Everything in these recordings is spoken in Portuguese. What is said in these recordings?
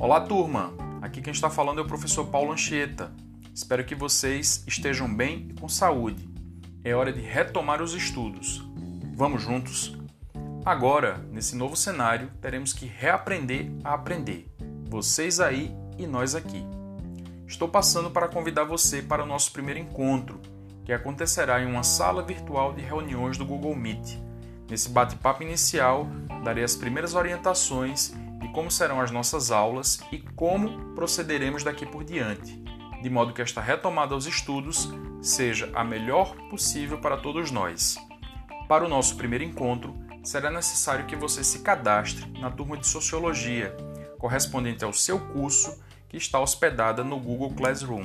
Olá, turma! Aqui quem está falando é o professor Paulo Anchieta. Espero que vocês estejam bem e com saúde. É hora de retomar os estudos. Vamos juntos? Agora, nesse novo cenário, teremos que reaprender a aprender. Vocês aí e nós aqui. Estou passando para convidar você para o nosso primeiro encontro, que acontecerá em uma sala virtual de reuniões do Google Meet. Nesse bate-papo inicial, darei as primeiras orientações de como serão as nossas aulas e como procederemos daqui por diante, de modo que esta retomada aos estudos seja a melhor possível para todos nós. Para o nosso primeiro encontro, será necessário que você se cadastre na turma de Sociologia, correspondente ao seu curso que está hospedada no Google Classroom.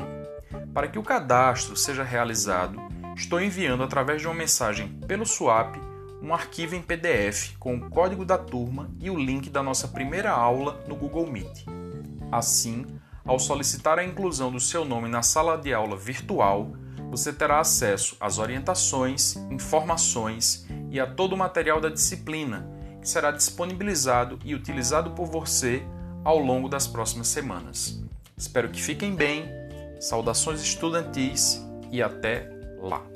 Para que o cadastro seja realizado, estou enviando através de uma mensagem pelo SWAP um arquivo em PDF com o código da turma e o link da nossa primeira aula no Google Meet. Assim, ao solicitar a inclusão do seu nome na sala de aula virtual, você terá acesso às orientações, informações e a todo o material da disciplina, que será disponibilizado e utilizado por você ao longo das próximas semanas. Espero que fiquem bem, saudações estudantis e até lá!